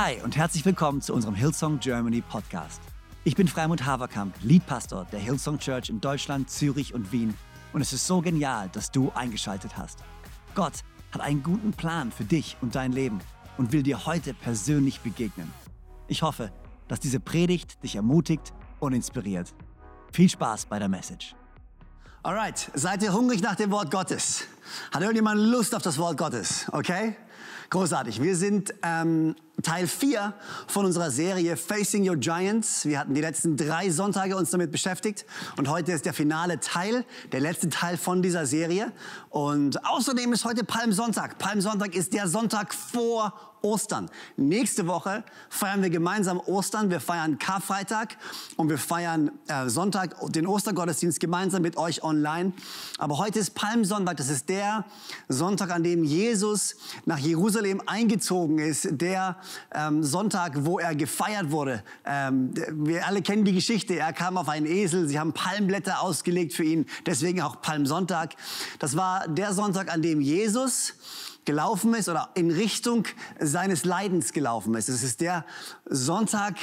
Hi und herzlich willkommen zu unserem Hillsong Germany Podcast. Ich bin Freimund Haverkamp, Leadpastor der Hillsong Church in Deutschland, Zürich und Wien und es ist so genial, dass du eingeschaltet hast. Gott hat einen guten Plan für dich und dein Leben und will dir heute persönlich begegnen. Ich hoffe, dass diese Predigt dich ermutigt und inspiriert. Viel Spaß bei der Message. Alright, seid ihr hungrig nach dem Wort Gottes? Hat irgendjemand Lust auf das Wort Gottes? Okay? Großartig. Wir sind ähm, Teil 4 von unserer Serie Facing Your Giants. Wir hatten die letzten drei Sonntage uns damit beschäftigt und heute ist der finale Teil, der letzte Teil von dieser Serie. Und außerdem ist heute Palmsonntag. Palmsonntag ist der Sonntag vor Ostern. Nächste Woche feiern wir gemeinsam Ostern. Wir feiern Karfreitag und wir feiern äh, Sonntag den Ostergottesdienst gemeinsam mit euch online. Aber heute ist Palmsonntag. Das ist der Sonntag, an dem Jesus nach Jerusalem eingezogen ist. Der ähm, Sonntag, wo er gefeiert wurde. Ähm, wir alle kennen die Geschichte. Er kam auf einen Esel. Sie haben Palmblätter ausgelegt für ihn. Deswegen auch Palmsonntag. Das war der Sonntag, an dem Jesus gelaufen ist oder in Richtung seines Leidens gelaufen ist. Es ist der Sonntag,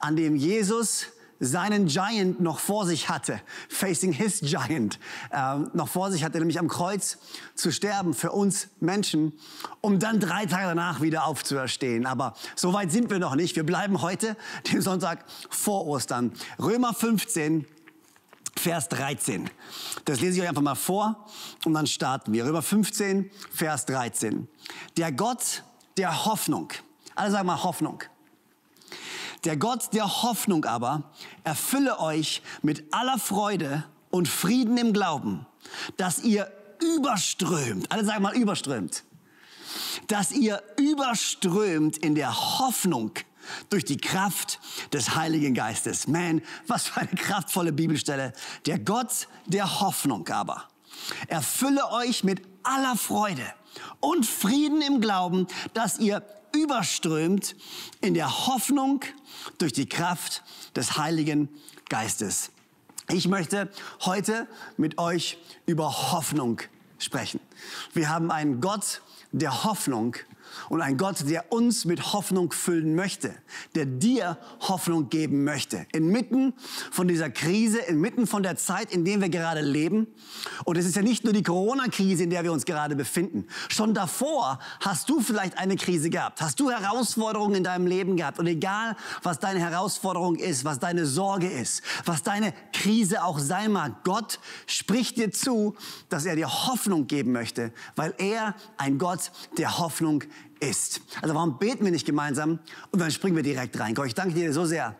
an dem Jesus seinen Giant noch vor sich hatte, facing his Giant, äh, noch vor sich hatte, nämlich am Kreuz zu sterben für uns Menschen, um dann drei Tage danach wieder aufzuerstehen. Aber so weit sind wir noch nicht. Wir bleiben heute, den Sonntag vor Ostern. Römer 15, Vers 13. Das lese ich euch einfach mal vor und dann starten wir. Römer 15, Vers 13. Der Gott der Hoffnung. Alle sagen mal Hoffnung. Der Gott der Hoffnung aber erfülle euch mit aller Freude und Frieden im Glauben, dass ihr überströmt. Alle sagen mal überströmt. Dass ihr überströmt in der Hoffnung durch die Kraft des Heiligen Geistes. Man, was für eine kraftvolle Bibelstelle. Der Gott der Hoffnung aber erfülle euch mit aller Freude und Frieden im Glauben, dass ihr überströmt in der Hoffnung durch die Kraft des Heiligen Geistes. Ich möchte heute mit euch über Hoffnung sprechen. Wir haben einen Gott der Hoffnung und ein Gott, der uns mit Hoffnung füllen möchte, der dir Hoffnung geben möchte. Inmitten von dieser Krise, inmitten von der Zeit, in der wir gerade leben. Und es ist ja nicht nur die Corona-Krise, in der wir uns gerade befinden. Schon davor hast du vielleicht eine Krise gehabt. Hast du Herausforderungen in deinem Leben gehabt. Und egal, was deine Herausforderung ist, was deine Sorge ist, was deine Krise auch sein mag, Gott spricht dir zu, dass er dir Hoffnung geben möchte, weil er ein Gott der Hoffnung ist. Also warum beten wir nicht gemeinsam und dann springen wir direkt rein? Gott, ich danke dir so sehr,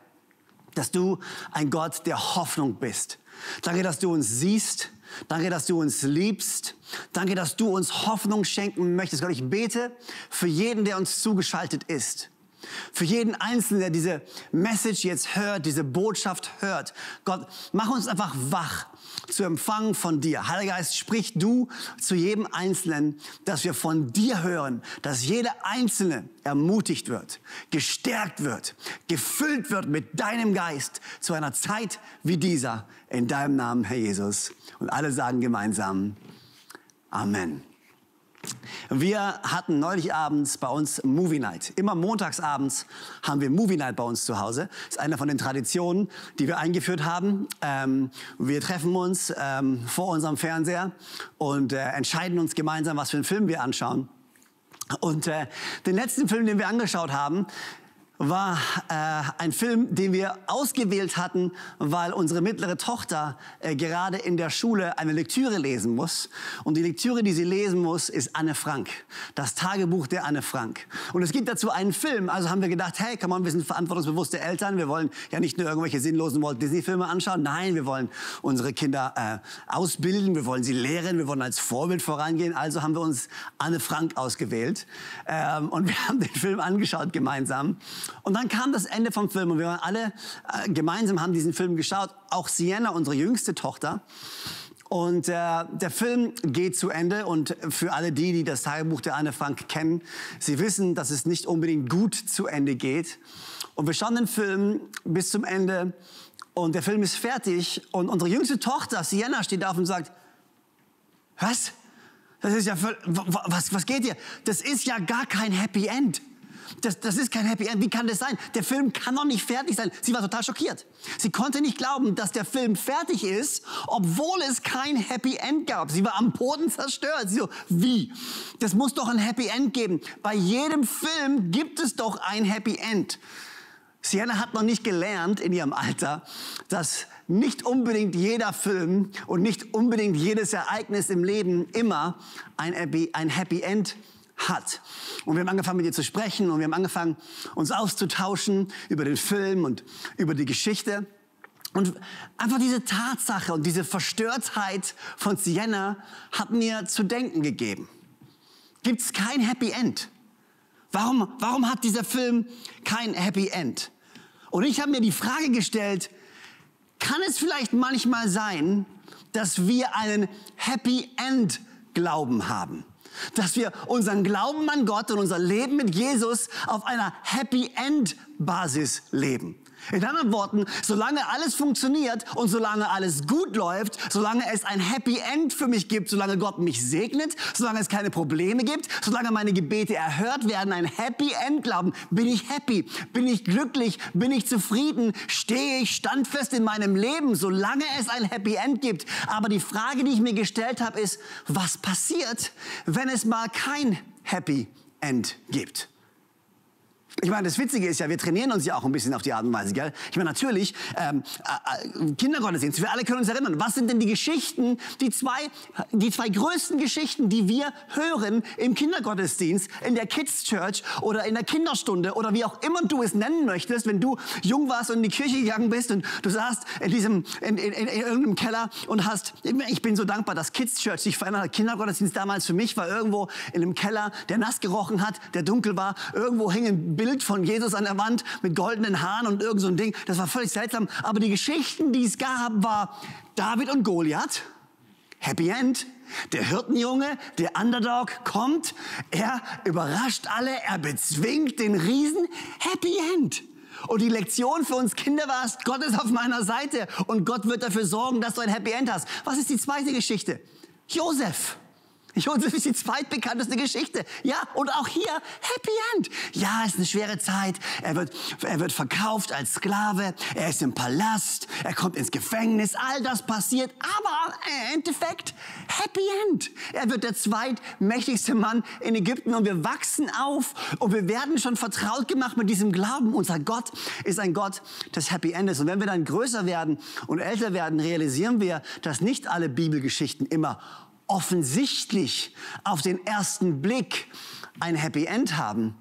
dass du ein Gott der Hoffnung bist. Danke, dass du uns siehst. Danke, dass du uns liebst. Danke, dass du uns Hoffnung schenken möchtest. Gott, ich bete für jeden, der uns zugeschaltet ist. Für jeden Einzelnen, der diese Message jetzt hört, diese Botschaft hört. Gott, mach uns einfach wach zu empfangen von dir. Heiliger Geist, sprich du zu jedem Einzelnen, dass wir von dir hören, dass jeder Einzelne ermutigt wird, gestärkt wird, gefüllt wird mit deinem Geist zu einer Zeit wie dieser. In deinem Namen, Herr Jesus. Und alle sagen gemeinsam Amen. Wir hatten neulich abends bei uns Movie Night. Immer montagsabends haben wir Movie Night bei uns zu Hause. Das ist eine von den Traditionen, die wir eingeführt haben. Ähm, wir treffen uns ähm, vor unserem Fernseher und äh, entscheiden uns gemeinsam, was für einen Film wir anschauen. Und äh, den letzten Film, den wir angeschaut haben, war äh, ein Film, den wir ausgewählt hatten, weil unsere mittlere Tochter äh, gerade in der Schule eine Lektüre lesen muss. Und die Lektüre, die sie lesen muss, ist Anne Frank. Das Tagebuch der Anne Frank. Und es gibt dazu einen Film. Also haben wir gedacht, hey, komm on, wir sind verantwortungsbewusste Eltern. Wir wollen ja nicht nur irgendwelche sinnlosen Walt Disney-Filme anschauen. Nein, wir wollen unsere Kinder äh, ausbilden. Wir wollen sie lehren. Wir wollen als Vorbild vorangehen. Also haben wir uns Anne Frank ausgewählt. Ähm, und wir haben den Film angeschaut gemeinsam. Und dann kam das Ende vom Film und wir waren alle äh, gemeinsam haben diesen Film geschaut. Auch Sienna, unsere jüngste Tochter. Und äh, der Film geht zu Ende und für alle die, die das Tagebuch der Anne Frank kennen, sie wissen, dass es nicht unbedingt gut zu Ende geht. Und wir schauen den Film bis zum Ende und der Film ist fertig und unsere jüngste Tochter, Sienna, steht auf und sagt, was? Das ist ja, was, was geht hier? Das ist ja gar kein Happy End. Das, das ist kein Happy End. Wie kann das sein? Der Film kann doch nicht fertig sein. Sie war total schockiert. Sie konnte nicht glauben, dass der Film fertig ist, obwohl es kein Happy End gab. Sie war am Boden zerstört. Sie so, wie? Das muss doch ein Happy End geben. Bei jedem Film gibt es doch ein Happy End. Sienna hat noch nicht gelernt in ihrem Alter, dass nicht unbedingt jeder Film und nicht unbedingt jedes Ereignis im Leben immer ein Happy, End hat. Und wir haben angefangen mit ihr zu sprechen und wir haben angefangen uns auszutauschen über den Film und über die Geschichte. Und einfach diese Tatsache und diese Verstörtheit von Sienna hat mir zu denken gegeben. Gibt es kein Happy End? Warum, warum hat dieser Film kein Happy End? Und ich habe mir die Frage gestellt, kann es vielleicht manchmal sein, dass wir einen Happy End Glauben haben? Dass wir unseren Glauben an Gott und unser Leben mit Jesus auf einer Happy End Basis leben. In anderen Worten, solange alles funktioniert und solange alles gut läuft, solange es ein Happy End für mich gibt, solange Gott mich segnet, solange es keine Probleme gibt, solange meine Gebete erhört werden, ein Happy End glauben, bin ich happy, bin ich glücklich, bin ich zufrieden, stehe ich standfest in meinem Leben, solange es ein Happy End gibt. Aber die Frage, die ich mir gestellt habe, ist, was passiert, wenn es mal kein Happy End gibt? Ich meine, das Witzige ist ja, wir trainieren uns ja auch ein bisschen auf die Art und Weise, gell? Ich meine, natürlich, ähm, äh, Kindergottesdienst, wir alle können uns erinnern. Was sind denn die Geschichten, die zwei, die zwei größten Geschichten, die wir hören im Kindergottesdienst, in der Kids Church oder in der Kinderstunde oder wie auch immer du es nennen möchtest, wenn du jung warst und in die Kirche gegangen bist und du saßt in diesem, in, in, in, in irgendeinem Keller und hast, ich bin so dankbar, dass Kids Church sich verändert hat. Kindergottesdienst damals für mich war irgendwo in einem Keller, der nass gerochen hat, der dunkel war, irgendwo hing ein Bild von Jesus an der Wand mit goldenen Haaren und irgend so ein Ding. Das war völlig seltsam. Aber die Geschichten, die es gab, war David und Goliath. Happy End. Der Hirtenjunge, der Underdog kommt, er überrascht alle, er bezwingt den Riesen. Happy End. Und die Lektion für uns Kinder war es, Gott ist auf meiner Seite und Gott wird dafür sorgen, dass du ein Happy End hast. Was ist die zweite Geschichte? Josef. Josef ist die zweitbekannteste Geschichte. Ja, und auch hier Happy End. Ja, es ist eine schwere Zeit. Er wird, er wird verkauft als Sklave. Er ist im Palast. Er kommt ins Gefängnis. All das passiert. Aber im Endeffekt Happy End. Er wird der zweitmächtigste Mann in Ägypten und wir wachsen auf und wir werden schon vertraut gemacht mit diesem Glauben. Unser Gott ist ein Gott des Happy Endes. Und wenn wir dann größer werden und älter werden, realisieren wir, dass nicht alle Bibelgeschichten immer offensichtlich auf den ersten Blick ein Happy End haben.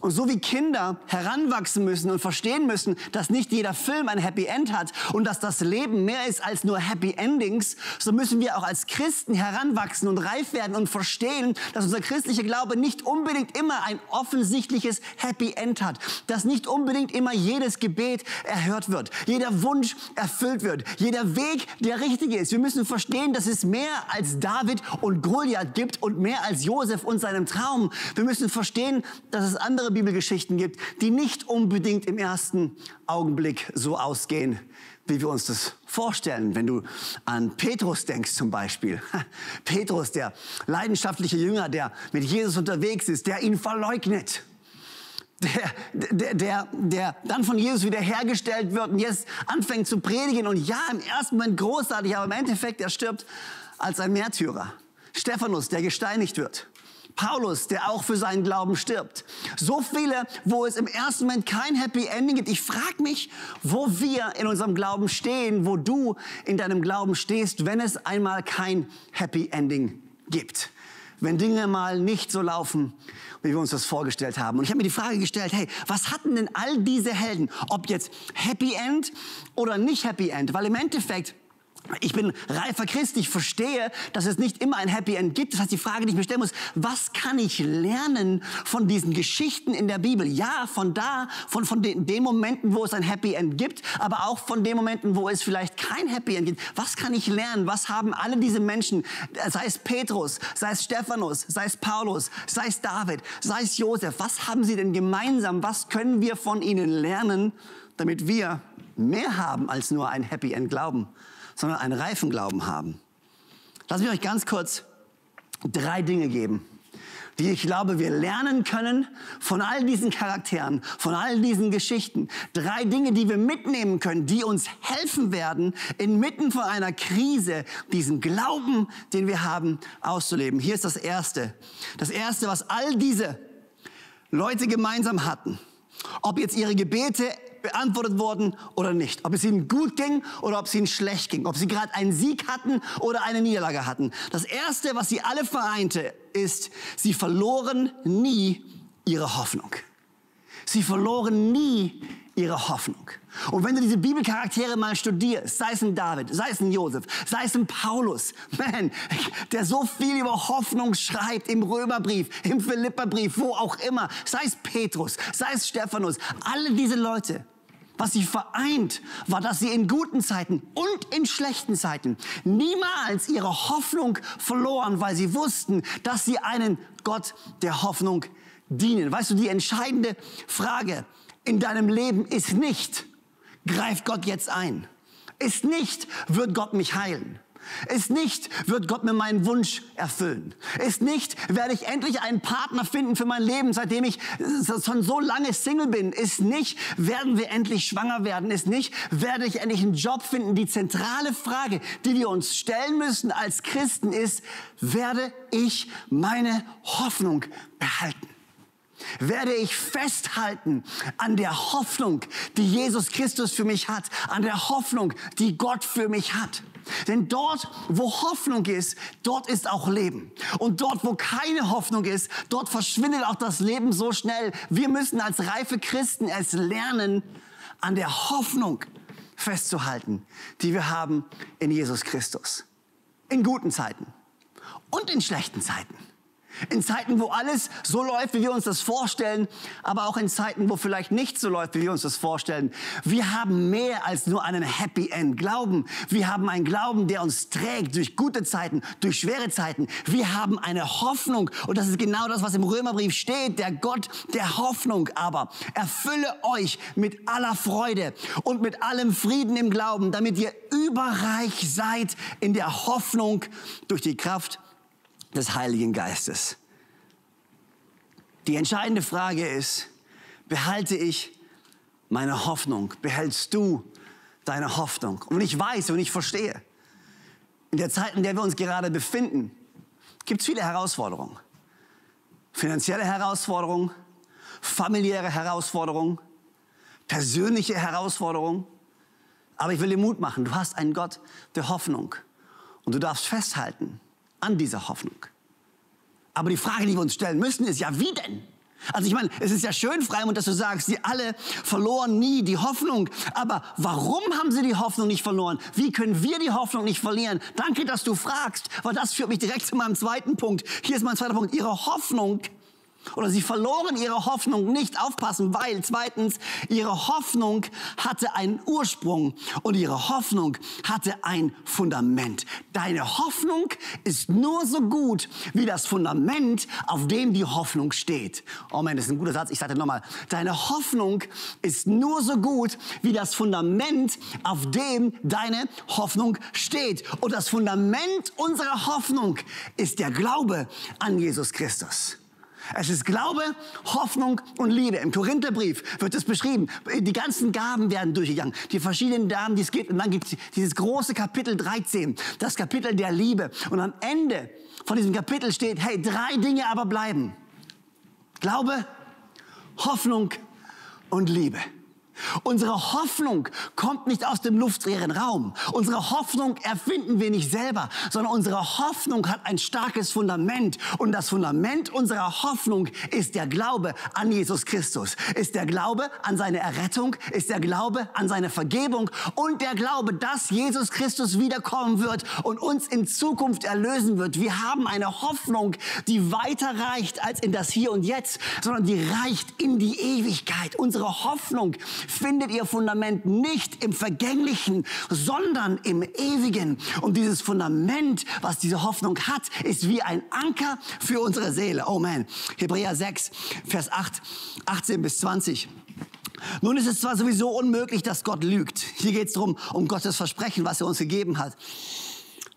Und so wie Kinder heranwachsen müssen und verstehen müssen, dass nicht jeder Film ein Happy End hat und dass das Leben mehr ist als nur Happy Endings, so müssen wir auch als Christen heranwachsen und reif werden und verstehen, dass unser christlicher Glaube nicht unbedingt immer ein offensichtliches Happy End hat, dass nicht unbedingt immer jedes Gebet erhört wird, jeder Wunsch erfüllt wird, jeder Weg der richtige ist. Wir müssen verstehen, dass es mehr als David und Goliath gibt und mehr als Josef und seinem Traum. Wir müssen verstehen, dass es andere andere Bibelgeschichten gibt, die nicht unbedingt im ersten Augenblick so ausgehen, wie wir uns das vorstellen. Wenn du an Petrus denkst zum Beispiel. Petrus, der leidenschaftliche Jünger, der mit Jesus unterwegs ist, der ihn verleugnet. Der, der, der, der dann von Jesus wiederhergestellt wird und jetzt anfängt zu predigen. Und ja, im ersten Moment großartig, aber im Endeffekt, er stirbt als ein Märtyrer. Stephanus, der gesteinigt wird. Paulus, der auch für seinen Glauben stirbt. So viele, wo es im ersten Moment kein Happy Ending gibt. Ich frage mich, wo wir in unserem Glauben stehen, wo du in deinem Glauben stehst, wenn es einmal kein Happy Ending gibt. Wenn Dinge mal nicht so laufen, wie wir uns das vorgestellt haben. Und ich habe mir die Frage gestellt, hey, was hatten denn all diese Helden? Ob jetzt Happy End oder nicht Happy End? Weil im Endeffekt ich bin reifer Christ, ich verstehe, dass es nicht immer ein Happy End gibt. Das heißt, die Frage, die ich mir stellen muss, was kann ich lernen von diesen Geschichten in der Bibel? Ja, von da, von, von den, den Momenten, wo es ein Happy End gibt, aber auch von den Momenten, wo es vielleicht kein Happy End gibt. Was kann ich lernen? Was haben alle diese Menschen, sei es Petrus, sei es Stephanus, sei es Paulus, sei es David, sei es Josef, was haben sie denn gemeinsam? Was können wir von ihnen lernen, damit wir mehr haben als nur ein Happy End glauben? Sondern einen reifen Glauben haben. Lass mich euch ganz kurz drei Dinge geben, die ich glaube, wir lernen können von all diesen Charakteren, von all diesen Geschichten. Drei Dinge, die wir mitnehmen können, die uns helfen werden, inmitten von einer Krise diesen Glauben, den wir haben, auszuleben. Hier ist das Erste. Das Erste, was all diese Leute gemeinsam hatten. Ob jetzt ihre Gebete beantwortet wurden oder nicht. Ob es ihnen gut ging oder ob es ihnen schlecht ging. Ob sie gerade einen Sieg hatten oder eine Niederlage hatten. Das Erste, was sie alle vereinte, ist, sie verloren nie ihre Hoffnung. Sie verloren nie ihre Hoffnung. Und wenn du diese Bibelcharaktere mal studierst, sei es ein David, sei es ein Josef, sei es ein Paulus, man, der so viel über Hoffnung schreibt im Römerbrief, im Philipperbrief, wo auch immer, sei es Petrus, sei es Stephanus, alle diese Leute, was sie vereint, war, dass sie in guten Zeiten und in schlechten Zeiten niemals ihre Hoffnung verloren, weil sie wussten, dass sie einen Gott der Hoffnung dienen. Weißt du, die entscheidende Frage in deinem Leben ist nicht, greift Gott jetzt ein? Ist nicht, wird Gott mich heilen? Ist nicht, wird Gott mir meinen Wunsch erfüllen. Ist nicht, werde ich endlich einen Partner finden für mein Leben, seitdem ich schon so lange Single bin. Ist nicht, werden wir endlich schwanger werden. Ist nicht, werde ich endlich einen Job finden. Die zentrale Frage, die wir uns stellen müssen als Christen ist, werde ich meine Hoffnung behalten? Werde ich festhalten an der Hoffnung, die Jesus Christus für mich hat, an der Hoffnung, die Gott für mich hat. Denn dort, wo Hoffnung ist, dort ist auch Leben. Und dort, wo keine Hoffnung ist, dort verschwindet auch das Leben so schnell. Wir müssen als reife Christen es lernen, an der Hoffnung festzuhalten, die wir haben in Jesus Christus. In guten Zeiten und in schlechten Zeiten. In Zeiten, wo alles so läuft, wie wir uns das vorstellen, aber auch in Zeiten, wo vielleicht nicht so läuft, wie wir uns das vorstellen. Wir haben mehr als nur einen Happy End Glauben. Wir haben einen Glauben, der uns trägt durch gute Zeiten, durch schwere Zeiten. Wir haben eine Hoffnung und das ist genau das, was im Römerbrief steht. Der Gott der Hoffnung aber erfülle euch mit aller Freude und mit allem Frieden im Glauben, damit ihr überreich seid in der Hoffnung durch die Kraft des Heiligen Geistes. Die entscheidende Frage ist, behalte ich meine Hoffnung? Behältst du deine Hoffnung? Und ich weiß und ich verstehe, in der Zeit, in der wir uns gerade befinden, gibt es viele Herausforderungen. Finanzielle Herausforderungen, familiäre Herausforderungen, persönliche Herausforderungen. Aber ich will dir Mut machen. Du hast einen Gott der Hoffnung. Und du darfst festhalten an dieser Hoffnung. Aber die Frage, die wir uns stellen müssen, ist ja, wie denn? Also ich meine, es ist ja schön, Freimund, dass du sagst, sie alle verloren nie die Hoffnung. Aber warum haben sie die Hoffnung nicht verloren? Wie können wir die Hoffnung nicht verlieren? Danke, dass du fragst, weil das führt mich direkt zu meinem zweiten Punkt. Hier ist mein zweiter Punkt. Ihre Hoffnung oder sie verloren ihre Hoffnung nicht aufpassen, weil zweitens ihre Hoffnung hatte einen Ursprung und ihre Hoffnung hatte ein Fundament. Deine Hoffnung ist nur so gut wie das Fundament, auf dem die Hoffnung steht. Oh man, das ist ein guter Satz. Ich sage nochmal. Deine Hoffnung ist nur so gut wie das Fundament, auf dem deine Hoffnung steht. Und das Fundament unserer Hoffnung ist der Glaube an Jesus Christus. Es ist Glaube, Hoffnung und Liebe. Im Korintherbrief wird es beschrieben. Die ganzen Gaben werden durchgegangen. Die verschiedenen Gaben, die es gibt. Und dann gibt es dieses große Kapitel 13, das Kapitel der Liebe. Und am Ende von diesem Kapitel steht, hey, drei Dinge aber bleiben. Glaube, Hoffnung und Liebe. Unsere Hoffnung kommt nicht aus dem luftleeren Raum. Unsere Hoffnung erfinden wir nicht selber, sondern unsere Hoffnung hat ein starkes Fundament. Und das Fundament unserer Hoffnung ist der Glaube an Jesus Christus, ist der Glaube an seine Errettung, ist der Glaube an seine Vergebung und der Glaube, dass Jesus Christus wiederkommen wird und uns in Zukunft erlösen wird. Wir haben eine Hoffnung, die weiter reicht als in das Hier und Jetzt, sondern die reicht in die Ewigkeit. Unsere Hoffnung findet ihr Fundament nicht im Vergänglichen, sondern im Ewigen. Und dieses Fundament, was diese Hoffnung hat, ist wie ein Anker für unsere Seele. Oh man. Hebräer 6, Vers 8, 18 bis 20. Nun ist es zwar sowieso unmöglich, dass Gott lügt. Hier geht es darum, um Gottes Versprechen, was er uns gegeben hat.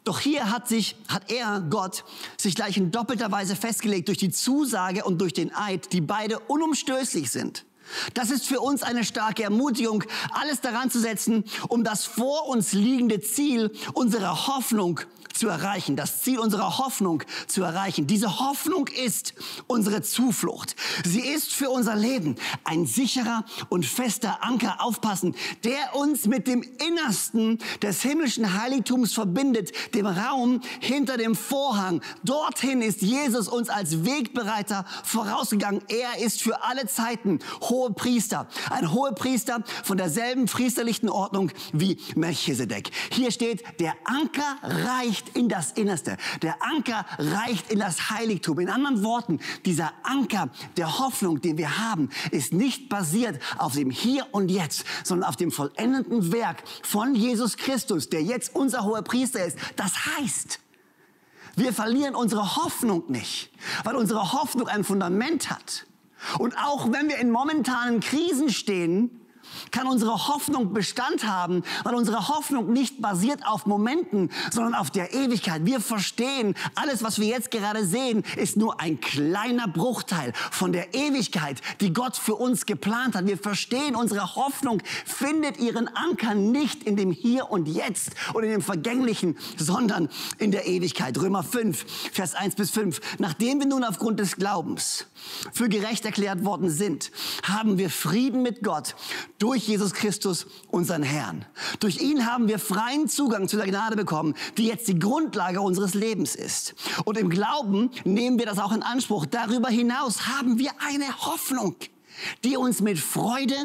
Doch hier hat sich, hat er, Gott, sich gleich in doppelter Weise festgelegt durch die Zusage und durch den Eid, die beide unumstößlich sind. Das ist für uns eine starke Ermutigung, alles daran zu setzen, um das vor uns liegende Ziel unserer Hoffnung zu erreichen, das Ziel unserer Hoffnung zu erreichen. Diese Hoffnung ist unsere Zuflucht. Sie ist für unser Leben ein sicherer und fester Anker, aufpassen, der uns mit dem Innersten des himmlischen Heiligtums verbindet, dem Raum hinter dem Vorhang. Dorthin ist Jesus uns als Wegbereiter vorausgegangen. Er ist für alle Zeiten hohe Priester, ein hoher Priester von derselben priesterlichen Ordnung wie Melchisedek. Hier steht, der Anker reicht reicht in das Innerste. Der Anker reicht in das Heiligtum. In anderen Worten, dieser Anker der Hoffnung, den wir haben, ist nicht basiert auf dem Hier und Jetzt, sondern auf dem vollendeten Werk von Jesus Christus, der jetzt unser hoher Priester ist. Das heißt, wir verlieren unsere Hoffnung nicht, weil unsere Hoffnung ein Fundament hat. Und auch wenn wir in momentanen Krisen stehen, kann unsere Hoffnung Bestand haben, weil unsere Hoffnung nicht basiert auf Momenten, sondern auf der Ewigkeit. Wir verstehen, alles, was wir jetzt gerade sehen, ist nur ein kleiner Bruchteil von der Ewigkeit, die Gott für uns geplant hat. Wir verstehen, unsere Hoffnung findet ihren Anker nicht in dem Hier und Jetzt oder in dem Vergänglichen, sondern in der Ewigkeit. Römer 5, Vers 1 bis 5. Nachdem wir nun aufgrund des Glaubens für gerecht erklärt worden sind, haben wir Frieden mit Gott durch Jesus Christus, unseren Herrn. Durch ihn haben wir freien Zugang zu der Gnade bekommen, die jetzt die Grundlage unseres Lebens ist. Und im Glauben nehmen wir das auch in Anspruch. Darüber hinaus haben wir eine Hoffnung die uns mit Freude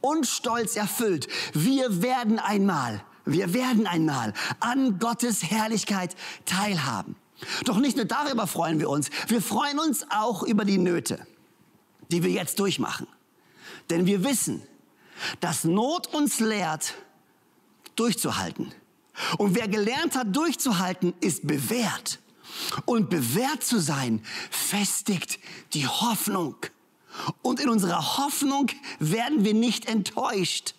und Stolz erfüllt. Wir werden einmal, wir werden einmal an Gottes Herrlichkeit teilhaben. Doch nicht nur darüber freuen wir uns, wir freuen uns auch über die Nöte, die wir jetzt durchmachen. Denn wir wissen, dass Not uns lehrt, durchzuhalten. Und wer gelernt hat, durchzuhalten, ist bewährt. Und bewährt zu sein, festigt die Hoffnung. Und in unserer Hoffnung werden wir nicht enttäuscht.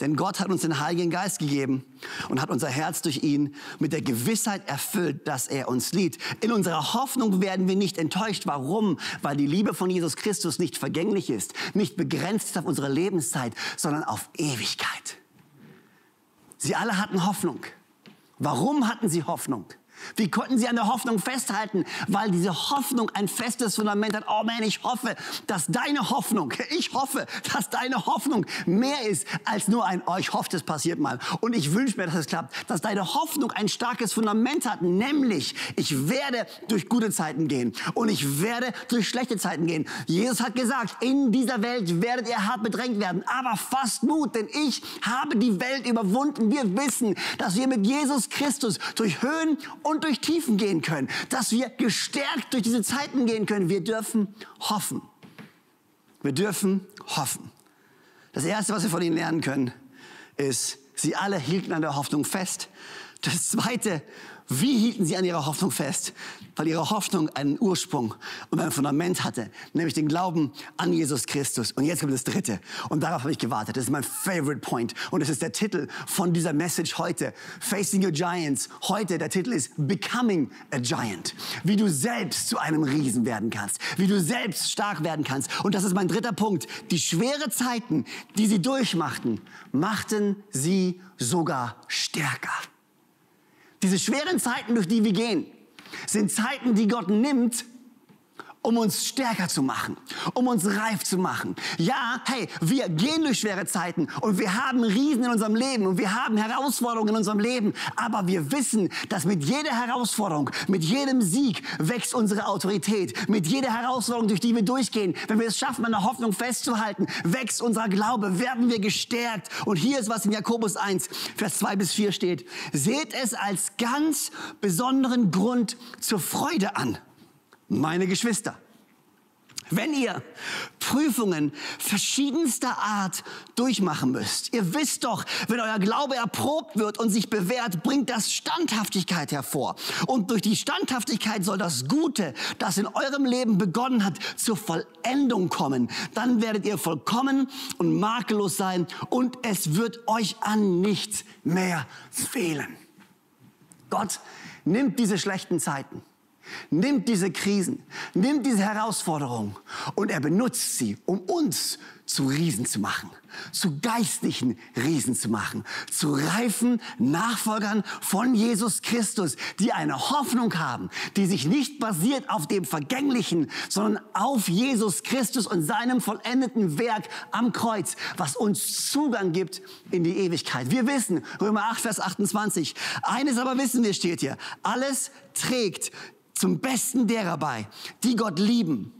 Denn Gott hat uns den Heiligen Geist gegeben und hat unser Herz durch ihn mit der Gewissheit erfüllt, dass er uns liebt. In unserer Hoffnung werden wir nicht enttäuscht. Warum? Weil die Liebe von Jesus Christus nicht vergänglich ist, nicht begrenzt ist auf unsere Lebenszeit, sondern auf Ewigkeit. Sie alle hatten Hoffnung. Warum hatten sie Hoffnung? Wie konnten sie an der Hoffnung festhalten? Weil diese Hoffnung ein festes Fundament hat. Oh man, ich hoffe, dass deine Hoffnung, ich hoffe, dass deine Hoffnung mehr ist als nur ein, oh, ich hoffe, das passiert mal. Und ich wünsche mir, dass es klappt. Dass deine Hoffnung ein starkes Fundament hat. Nämlich, ich werde durch gute Zeiten gehen. Und ich werde durch schlechte Zeiten gehen. Jesus hat gesagt, in dieser Welt werdet ihr hart bedrängt werden. Aber fasst Mut, denn ich habe die Welt überwunden. Wir wissen, dass wir mit Jesus Christus durch Höhen und durch Tiefen gehen können, dass wir gestärkt durch diese Zeiten gehen können. Wir dürfen hoffen. Wir dürfen hoffen. Das Erste, was wir von ihnen lernen können, ist, sie alle hielten an der Hoffnung fest. Das Zweite, wie hielten sie an ihrer Hoffnung fest? Weil ihre Hoffnung einen Ursprung und ein Fundament hatte, nämlich den Glauben an Jesus Christus. Und jetzt kommt das Dritte. Und darauf habe ich gewartet. Das ist mein Favorite Point. Und es ist der Titel von dieser Message heute. Facing Your Giants. Heute, der Titel ist Becoming a Giant. Wie du selbst zu einem Riesen werden kannst. Wie du selbst stark werden kannst. Und das ist mein dritter Punkt. Die schwere Zeiten, die sie durchmachten, machten sie sogar stärker. Diese schweren Zeiten, durch die wir gehen, sind Zeiten, die Gott nimmt, um uns stärker zu machen, um uns reif zu machen. Ja, hey, wir gehen durch schwere Zeiten und wir haben Riesen in unserem Leben und wir haben Herausforderungen in unserem Leben, aber wir wissen, dass mit jeder Herausforderung, mit jedem Sieg wächst unsere Autorität. Mit jeder Herausforderung, durch die wir durchgehen, wenn wir es schaffen, an der Hoffnung festzuhalten, wächst unser Glaube, werden wir gestärkt. Und hier ist, was in Jakobus 1, Vers 2 bis 4 steht. Seht es als ganz besonderen Grund zur Freude an meine Geschwister. Wenn ihr Prüfungen verschiedenster Art durchmachen müsst, ihr wisst doch, wenn euer Glaube erprobt wird und sich bewährt, bringt das Standhaftigkeit hervor. Und durch die Standhaftigkeit soll das Gute, das in eurem Leben begonnen hat, zur Vollendung kommen. Dann werdet ihr vollkommen und makellos sein und es wird euch an nichts mehr fehlen. Gott nimmt diese schlechten Zeiten, nimmt diese Krisen, nimmt diese Herausforderungen und er benutzt sie, um uns zu Riesen zu machen, zu geistlichen Riesen zu machen, zu reifen Nachfolgern von Jesus Christus, die eine Hoffnung haben, die sich nicht basiert auf dem Vergänglichen, sondern auf Jesus Christus und seinem vollendeten Werk am Kreuz, was uns Zugang gibt in die Ewigkeit. Wir wissen, Römer 8, Vers 28, eines aber wissen wir, steht hier, alles trägt zum Besten derer bei, die Gott lieben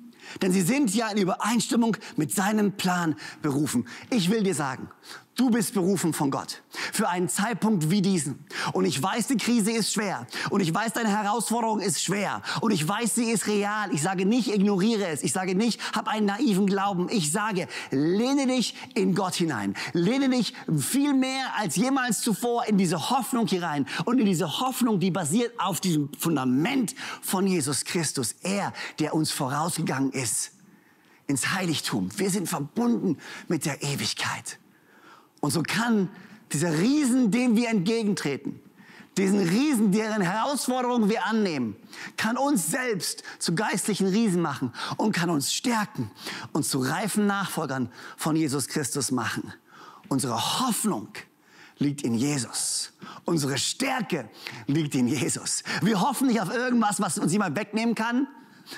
denn sie sind ja in Übereinstimmung mit seinem Plan berufen. Ich will dir sagen, Du bist berufen von Gott für einen Zeitpunkt wie diesen. Und ich weiß, die Krise ist schwer. Und ich weiß, deine Herausforderung ist schwer. Und ich weiß, sie ist real. Ich sage nicht, ignoriere es. Ich sage nicht, hab einen naiven Glauben. Ich sage, lehne dich in Gott hinein. Lehne dich viel mehr als jemals zuvor in diese Hoffnung hinein. Und in diese Hoffnung, die basiert auf diesem Fundament von Jesus Christus. Er, der uns vorausgegangen ist ins Heiligtum. Wir sind verbunden mit der Ewigkeit. Und so kann dieser Riesen, dem wir entgegentreten, diesen Riesen, deren Herausforderungen wir annehmen, kann uns selbst zu geistlichen Riesen machen und kann uns stärken und zu reifen Nachfolgern von Jesus Christus machen. Unsere Hoffnung liegt in Jesus. Unsere Stärke liegt in Jesus. Wir hoffen nicht auf irgendwas, was uns jemand wegnehmen kann,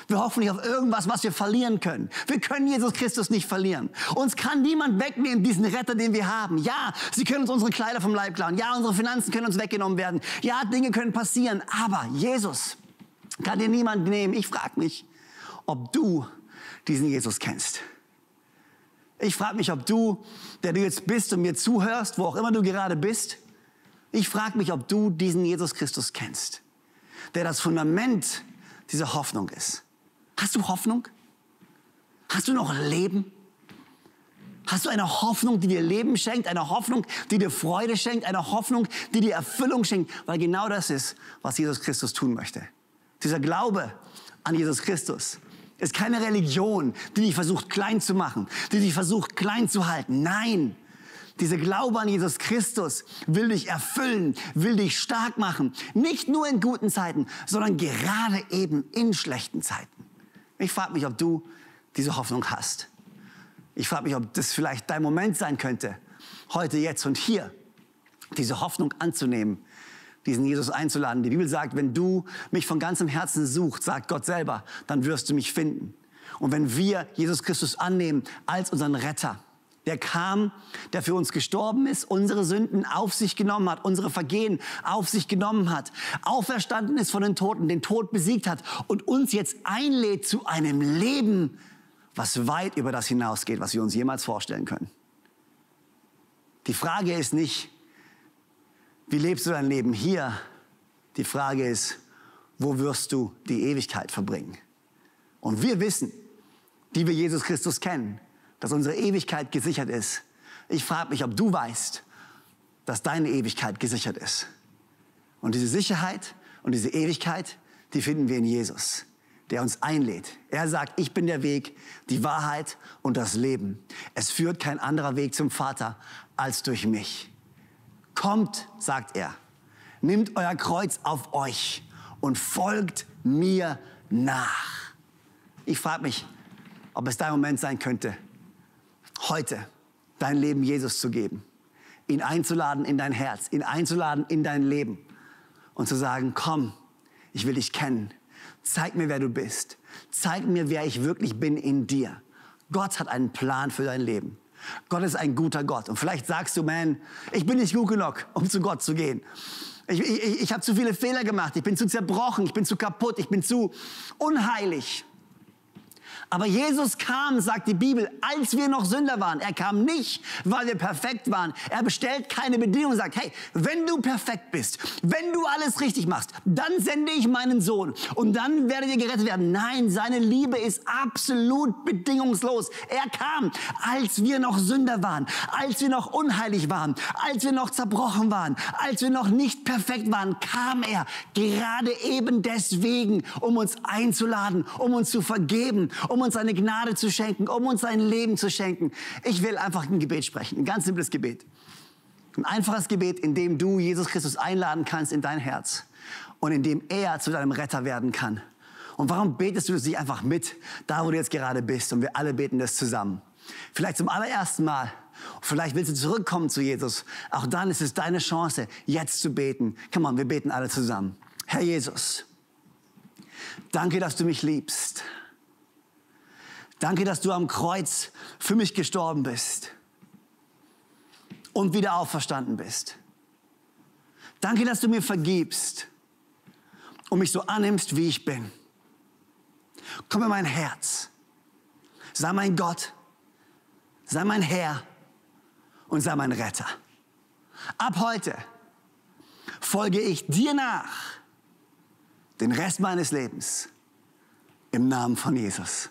wir hoffen nicht auf irgendwas, was wir verlieren können. Wir können Jesus Christus nicht verlieren. Uns kann niemand wegnehmen, diesen Retter, den wir haben. Ja, sie können uns unsere Kleider vom Leib klauen. Ja, unsere Finanzen können uns weggenommen werden. Ja, Dinge können passieren. Aber Jesus kann dir niemand nehmen. Ich frage mich, ob du diesen Jesus kennst. Ich frage mich, ob du, der du jetzt bist und mir zuhörst, wo auch immer du gerade bist, ich frage mich, ob du diesen Jesus Christus kennst, der das Fundament diese Hoffnung ist. Hast du Hoffnung? Hast du noch Leben? Hast du eine Hoffnung, die dir Leben schenkt, eine Hoffnung, die dir Freude schenkt, eine Hoffnung, die dir Erfüllung schenkt? Weil genau das ist, was Jesus Christus tun möchte. Dieser Glaube an Jesus Christus ist keine Religion, die dich versucht klein zu machen, die dich versucht klein zu halten. Nein, dieser Glaube an Jesus Christus will dich erfüllen, will dich stark machen. Nicht nur in guten Zeiten, sondern gerade eben in schlechten Zeiten. Ich frage mich, ob du diese Hoffnung hast. Ich frage mich, ob das vielleicht dein Moment sein könnte, heute, jetzt und hier, diese Hoffnung anzunehmen, diesen Jesus einzuladen. Die Bibel sagt, wenn du mich von ganzem Herzen suchst, sagt Gott selber, dann wirst du mich finden. Und wenn wir Jesus Christus annehmen als unseren Retter, der kam, der für uns gestorben ist, unsere Sünden auf sich genommen hat, unsere Vergehen auf sich genommen hat, auferstanden ist von den Toten, den Tod besiegt hat und uns jetzt einlädt zu einem Leben, was weit über das hinausgeht, was wir uns jemals vorstellen können. Die Frage ist nicht, wie lebst du dein Leben hier? Die Frage ist, wo wirst du die Ewigkeit verbringen? Und wir wissen, die wir Jesus Christus kennen, dass unsere Ewigkeit gesichert ist. Ich frage mich, ob du weißt, dass deine Ewigkeit gesichert ist. Und diese Sicherheit und diese Ewigkeit, die finden wir in Jesus, der uns einlädt. Er sagt, ich bin der Weg, die Wahrheit und das Leben. Es führt kein anderer Weg zum Vater als durch mich. Kommt, sagt er, nimmt euer Kreuz auf euch und folgt mir nach. Ich frage mich, ob es dein Moment sein könnte, heute dein Leben Jesus zu geben, ihn einzuladen in dein Herz, ihn einzuladen in dein Leben und zu sagen, komm, ich will dich kennen, zeig mir, wer du bist, zeig mir, wer ich wirklich bin in dir. Gott hat einen Plan für dein Leben. Gott ist ein guter Gott. Und vielleicht sagst du, man, ich bin nicht gut genug, um zu Gott zu gehen. Ich, ich, ich habe zu viele Fehler gemacht. Ich bin zu zerbrochen. Ich bin zu kaputt. Ich bin zu unheilig. Aber Jesus kam, sagt die Bibel, als wir noch Sünder waren. Er kam nicht, weil wir perfekt waren. Er bestellt keine Bedingungen, sagt, hey, wenn du perfekt bist, wenn du alles richtig machst, dann sende ich meinen Sohn und dann werdet ihr gerettet werden. Nein, seine Liebe ist absolut bedingungslos. Er kam, als wir noch Sünder waren, als wir noch unheilig waren, als wir noch zerbrochen waren, als wir noch nicht perfekt waren, kam er gerade eben deswegen, um uns einzuladen, um uns zu vergeben, um um uns seine Gnade zu schenken, um uns sein Leben zu schenken. Ich will einfach ein Gebet sprechen, ein ganz simples Gebet. Ein einfaches Gebet, in dem du Jesus Christus einladen kannst in dein Herz und in dem er zu deinem Retter werden kann. Und warum betest du das nicht einfach mit, da wo du jetzt gerade bist? Und wir alle beten das zusammen. Vielleicht zum allerersten Mal. Vielleicht willst du zurückkommen zu Jesus. Auch dann ist es deine Chance, jetzt zu beten. Come on, wir beten alle zusammen. Herr Jesus, danke, dass du mich liebst. Danke, dass du am Kreuz für mich gestorben bist und wieder auferstanden bist. Danke, dass du mir vergibst und mich so annimmst, wie ich bin. Komm in mein Herz. Sei mein Gott. Sei mein Herr und sei mein Retter. Ab heute folge ich dir nach den Rest meines Lebens im Namen von Jesus.